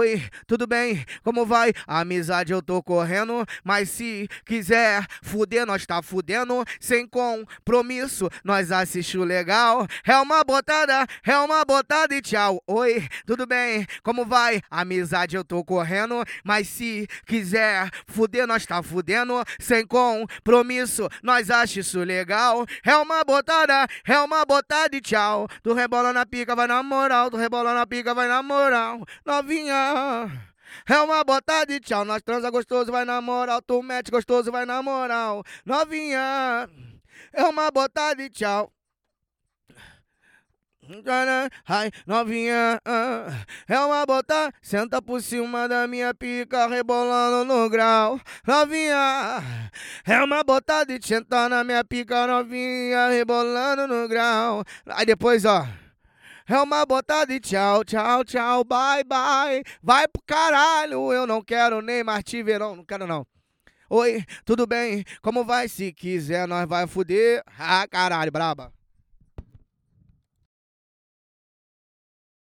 Oi, tudo bem? Como vai? Amizade eu tô correndo, mas se quiser fuder, nós tá fudendo. Sem compromisso, nós assiste o legal. É uma botada, é uma botada e tchau. Oi, tudo bem? Como vai? Amizade eu tô correndo, mas se quiser fuder, nós tá fudendo. Sem compromisso, nós isso legal. É uma botada, é uma botada e tchau. Tu rebola na pica, vai na moral. Tu rebola na pica, vai na moral. Novinha. É uma botada de tchau, nós transa gostoso, vai na moral, tu mete gostoso, vai na moral. Novinha, é uma botada de tchau. Ai, novinha, é uma bota, senta por cima da minha pica, rebolando no grau. Novinha, é uma bota de sentar na minha pica, novinha, rebolando no grau. Aí depois, ó. É uma botada de tchau, tchau, tchau, bye, bye. Vai pro caralho, eu não quero nem mais te ver, não, não quero não. Oi, tudo bem? Como vai? Se quiser, nós vai fuder. Ah, caralho, braba.